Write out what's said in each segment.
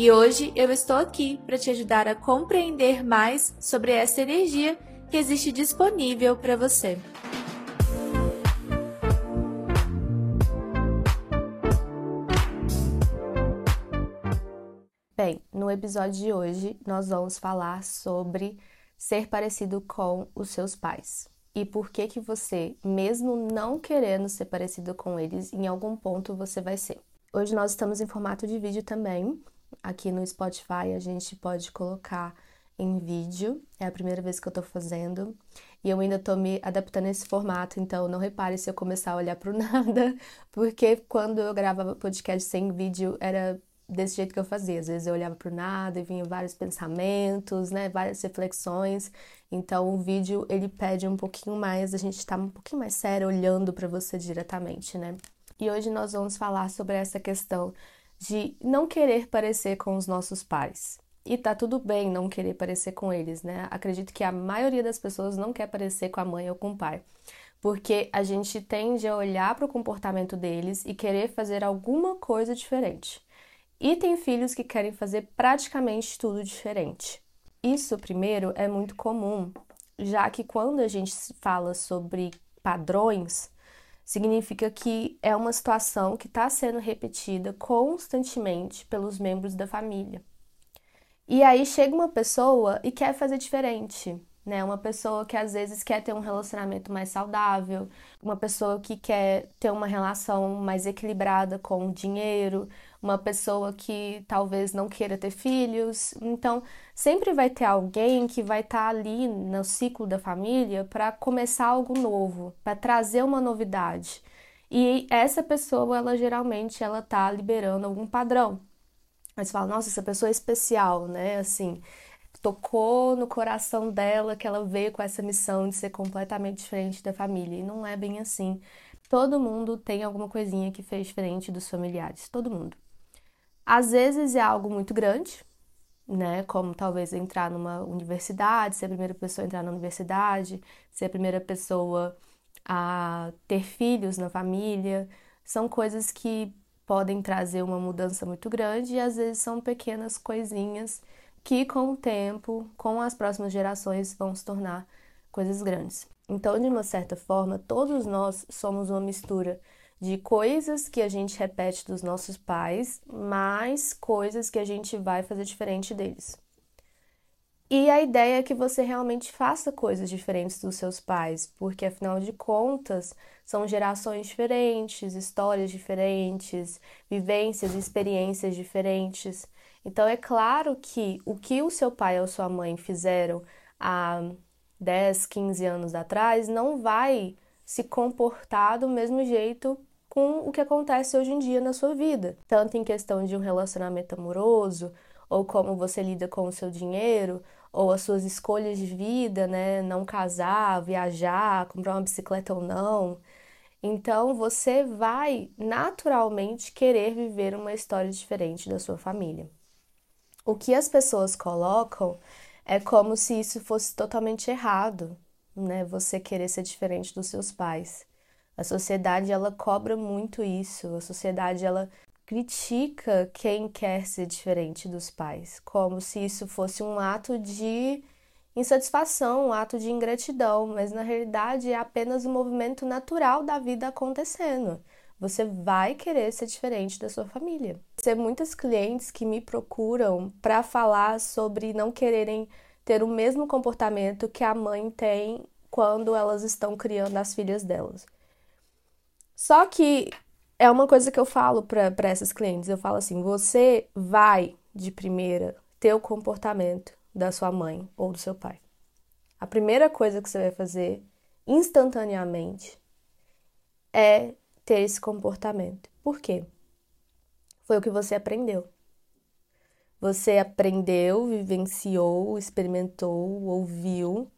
E hoje eu estou aqui para te ajudar a compreender mais sobre essa energia que existe disponível para você. Bem, no episódio de hoje nós vamos falar sobre ser parecido com os seus pais e por que que você, mesmo não querendo ser parecido com eles, em algum ponto você vai ser. Hoje nós estamos em formato de vídeo também, Aqui no Spotify a gente pode colocar em vídeo, é a primeira vez que eu tô fazendo. E eu ainda tô me adaptando a esse formato, então não repare se eu começar a olhar pro nada, porque quando eu gravava podcast sem vídeo era desse jeito que eu fazia. Às vezes eu olhava pro nada e vinha vários pensamentos, né, várias reflexões. Então o vídeo ele pede um pouquinho mais, a gente tá um pouquinho mais sério olhando para você diretamente, né? E hoje nós vamos falar sobre essa questão de não querer parecer com os nossos pais. E tá tudo bem não querer parecer com eles, né? Acredito que a maioria das pessoas não quer parecer com a mãe ou com o pai. Porque a gente tende a olhar para o comportamento deles e querer fazer alguma coisa diferente. E tem filhos que querem fazer praticamente tudo diferente. Isso, primeiro, é muito comum, já que quando a gente fala sobre padrões, significa que é uma situação que está sendo repetida constantemente pelos membros da família. E aí chega uma pessoa e quer fazer diferente, né? Uma pessoa que às vezes quer ter um relacionamento mais saudável, uma pessoa que quer ter uma relação mais equilibrada com o dinheiro, uma pessoa que talvez não queira ter filhos. Então, sempre vai ter alguém que vai estar tá ali no ciclo da família para começar algo novo, para trazer uma novidade. E essa pessoa, ela geralmente ela tá liberando algum padrão. Mas fala, nossa, essa pessoa é especial, né? Assim, tocou no coração dela que ela veio com essa missão de ser completamente diferente da família. E não é bem assim. Todo mundo tem alguma coisinha que fez diferente dos familiares, todo mundo. Às vezes é algo muito grande, né? Como talvez entrar numa universidade, ser a primeira pessoa a entrar na universidade, ser a primeira pessoa a ter filhos na família. São coisas que podem trazer uma mudança muito grande e às vezes são pequenas coisinhas que com o tempo, com as próximas gerações, vão se tornar coisas grandes. Então, de uma certa forma, todos nós somos uma mistura de coisas que a gente repete dos nossos pais, mais coisas que a gente vai fazer diferente deles. E a ideia é que você realmente faça coisas diferentes dos seus pais, porque afinal de contas são gerações diferentes, histórias diferentes, vivências e experiências diferentes. Então é claro que o que o seu pai ou sua mãe fizeram há 10, 15 anos atrás não vai se comportar do mesmo jeito com o que acontece hoje em dia na sua vida, tanto em questão de um relacionamento amoroso, ou como você lida com o seu dinheiro, ou as suas escolhas de vida, né? Não casar, viajar, comprar uma bicicleta ou não. Então você vai naturalmente querer viver uma história diferente da sua família. O que as pessoas colocam é como se isso fosse totalmente errado, né? Você querer ser diferente dos seus pais. A sociedade ela cobra muito isso. A sociedade ela critica quem quer ser diferente dos pais, como se isso fosse um ato de insatisfação, um ato de ingratidão, mas na realidade é apenas um movimento natural da vida acontecendo. Você vai querer ser diferente da sua família. Tem muitas clientes que me procuram para falar sobre não quererem ter o mesmo comportamento que a mãe tem quando elas estão criando as filhas delas. Só que é uma coisa que eu falo para essas clientes. Eu falo assim: você vai de primeira ter o comportamento da sua mãe ou do seu pai. A primeira coisa que você vai fazer instantaneamente é ter esse comportamento. Por quê? Foi o que você aprendeu. Você aprendeu, vivenciou, experimentou, ouviu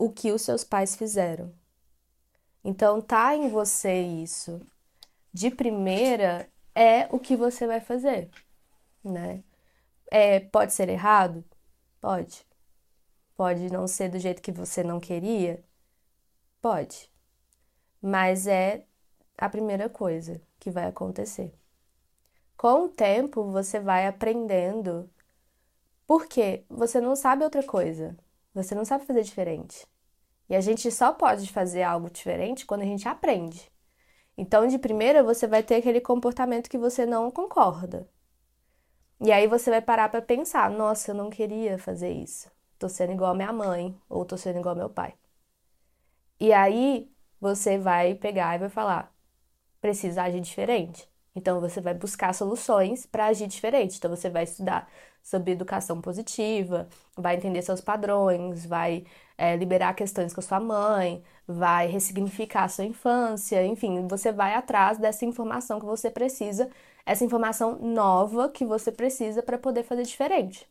o que os seus pais fizeram. Então tá em você isso. De primeira é o que você vai fazer, né? É, pode ser errado? Pode. Pode não ser do jeito que você não queria? Pode. Mas é a primeira coisa que vai acontecer. Com o tempo, você vai aprendendo. Porque você não sabe outra coisa. Você não sabe fazer diferente. E a gente só pode fazer algo diferente quando a gente aprende. Então, de primeira, você vai ter aquele comportamento que você não concorda. E aí você vai parar para pensar: nossa, eu não queria fazer isso. Tô sendo igual a minha mãe ou tô sendo igual ao meu pai. E aí você vai pegar e vai falar: precisa agir diferente. Então você vai buscar soluções para agir diferente. Então você vai estudar sobre educação positiva, vai entender seus padrões, vai é, liberar questões com a sua mãe, vai ressignificar a sua infância, enfim, você vai atrás dessa informação que você precisa, essa informação nova que você precisa para poder fazer diferente.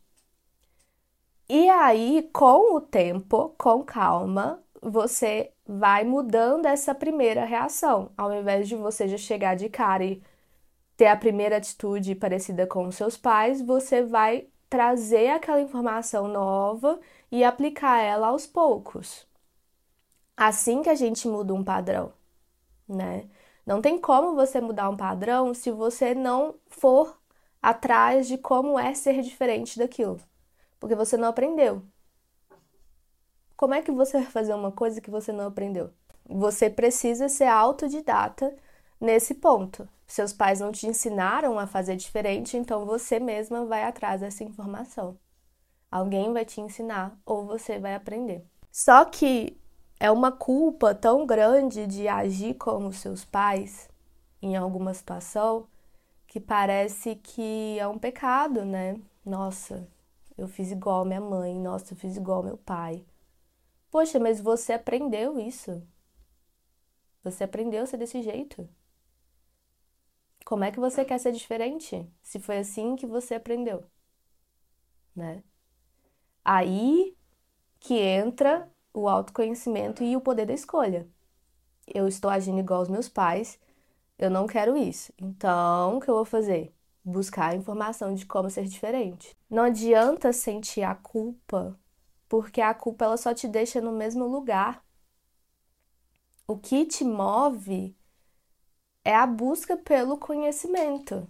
E aí, com o tempo, com calma, você vai mudando essa primeira reação. Ao invés de você já chegar de cara e ter a primeira atitude parecida com os seus pais, você vai trazer aquela informação nova e aplicar ela aos poucos. Assim que a gente muda um padrão, né? Não tem como você mudar um padrão se você não for atrás de como é ser diferente daquilo, porque você não aprendeu. Como é que você vai fazer uma coisa que você não aprendeu? Você precisa ser autodidata nesse ponto. Seus pais não te ensinaram a fazer diferente, então você mesma vai atrás dessa informação. Alguém vai te ensinar ou você vai aprender. Só que é uma culpa tão grande de agir como seus pais em alguma situação que parece que é um pecado, né? Nossa, eu fiz igual minha mãe, nossa, eu fiz igual meu pai. Poxa, mas você aprendeu isso. Você aprendeu a ser desse jeito. Como é que você quer ser diferente se foi assim que você aprendeu? Né? Aí que entra o autoconhecimento e o poder da escolha. Eu estou agindo igual aos meus pais, eu não quero isso. Então, o que eu vou fazer? Buscar informação de como ser diferente. Não adianta sentir a culpa, porque a culpa ela só te deixa no mesmo lugar. O que te move é a busca pelo conhecimento.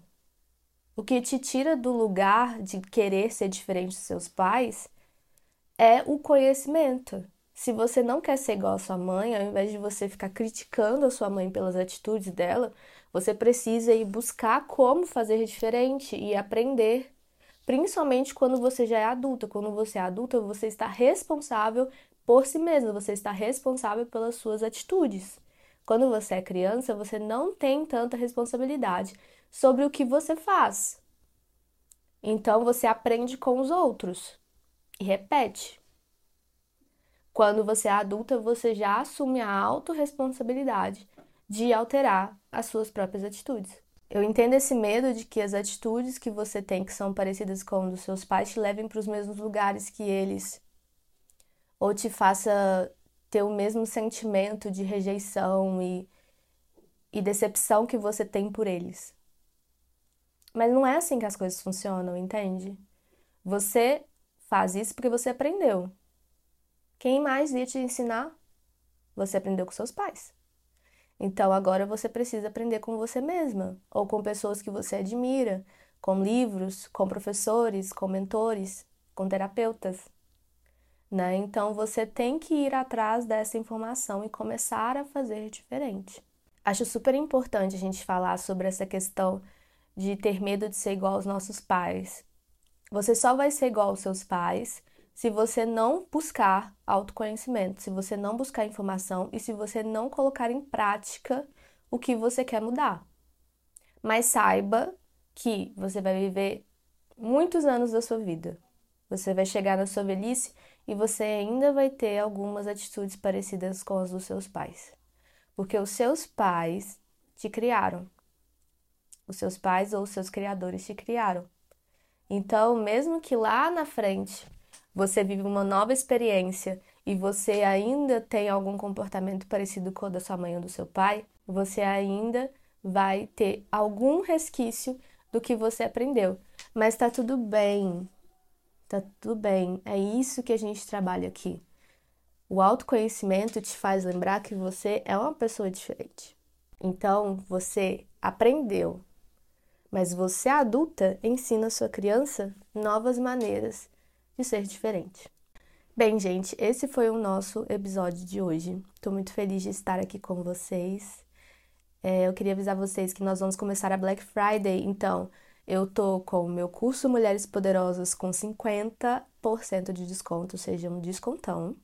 O que te tira do lugar de querer ser diferente dos seus pais é o conhecimento. Se você não quer ser igual à sua mãe, ao invés de você ficar criticando a sua mãe pelas atitudes dela, você precisa ir buscar como fazer diferente e aprender. Principalmente quando você já é adulta. Quando você é adulta, você está responsável por si mesma, você está responsável pelas suas atitudes. Quando você é criança, você não tem tanta responsabilidade sobre o que você faz. Então você aprende com os outros e repete. Quando você é adulta, você já assume a autorresponsabilidade de alterar as suas próprias atitudes. Eu entendo esse medo de que as atitudes que você tem que são parecidas com os seus pais te levem para os mesmos lugares que eles ou te faça ter o mesmo sentimento de rejeição e, e decepção que você tem por eles. Mas não é assim que as coisas funcionam, entende? Você faz isso porque você aprendeu. Quem mais ia te ensinar? Você aprendeu com seus pais. Então agora você precisa aprender com você mesma, ou com pessoas que você admira, com livros, com professores, com mentores, com terapeutas né? Então você tem que ir atrás dessa informação e começar a fazer diferente. Acho super importante a gente falar sobre essa questão de ter medo de ser igual aos nossos pais. Você só vai ser igual aos seus pais se você não buscar autoconhecimento, se você não buscar informação e se você não colocar em prática o que você quer mudar. Mas saiba que você vai viver muitos anos da sua vida. Você vai chegar na sua velhice e você ainda vai ter algumas atitudes parecidas com as dos seus pais. Porque os seus pais te criaram. Os seus pais ou os seus criadores te criaram. Então, mesmo que lá na frente você vive uma nova experiência e você ainda tem algum comportamento parecido com o da sua mãe ou do seu pai, você ainda vai ter algum resquício do que você aprendeu. Mas tá tudo bem. Tá tudo bem. É isso que a gente trabalha aqui. O autoconhecimento te faz lembrar que você é uma pessoa diferente. Então, você aprendeu, mas você adulta ensina a sua criança novas maneiras de ser diferente. Bem, gente, esse foi o nosso episódio de hoje. Estou muito feliz de estar aqui com vocês. É, eu queria avisar vocês que nós vamos começar a Black Friday, então eu tô com o meu curso Mulheres Poderosas com 50% de desconto, ou seja, um descontão.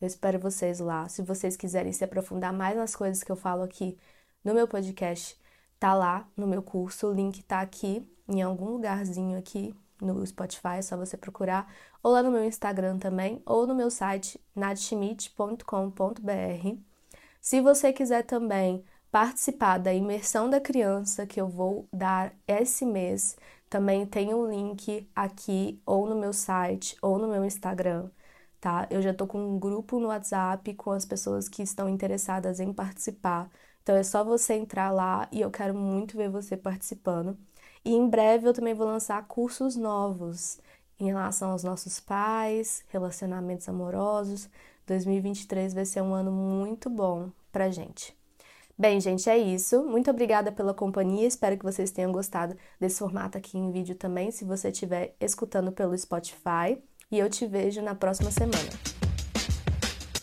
Eu espero vocês lá. Se vocês quiserem se aprofundar mais nas coisas que eu falo aqui no meu podcast, tá lá no meu curso. O link tá aqui em algum lugarzinho aqui no Spotify, é só você procurar, ou lá no meu Instagram também, ou no meu site nadschmidt.com.br. Se você quiser também participar da imersão da criança que eu vou dar esse mês, também tem um link aqui ou no meu site ou no meu Instagram, tá? Eu já tô com um grupo no WhatsApp com as pessoas que estão interessadas em participar. Então é só você entrar lá e eu quero muito ver você participando. E em breve eu também vou lançar cursos novos em relação aos nossos pais, relacionamentos amorosos. 2023 vai ser um ano muito bom pra gente. Bem, gente, é isso. Muito obrigada pela companhia. Espero que vocês tenham gostado desse formato aqui em vídeo também, se você estiver escutando pelo Spotify. E eu te vejo na próxima semana.